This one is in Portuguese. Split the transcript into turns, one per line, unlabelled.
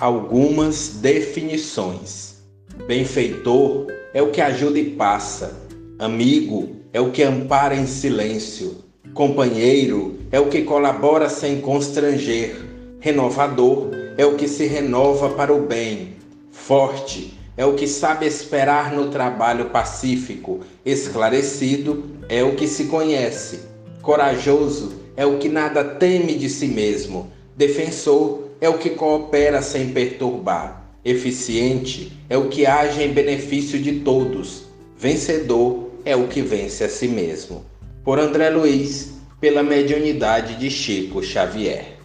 Algumas definições: benfeitor é o que ajuda e passa, amigo é o que ampara em silêncio, companheiro é o que colabora sem constranger, renovador é o que se renova para o bem, forte é o que sabe esperar no trabalho pacífico, esclarecido é o que se conhece, corajoso é o que nada teme de si mesmo, defensor é o que coopera sem perturbar. Eficiente é o que age em benefício de todos. Vencedor é o que vence a si mesmo. Por André Luiz, pela mediunidade de Chico Xavier.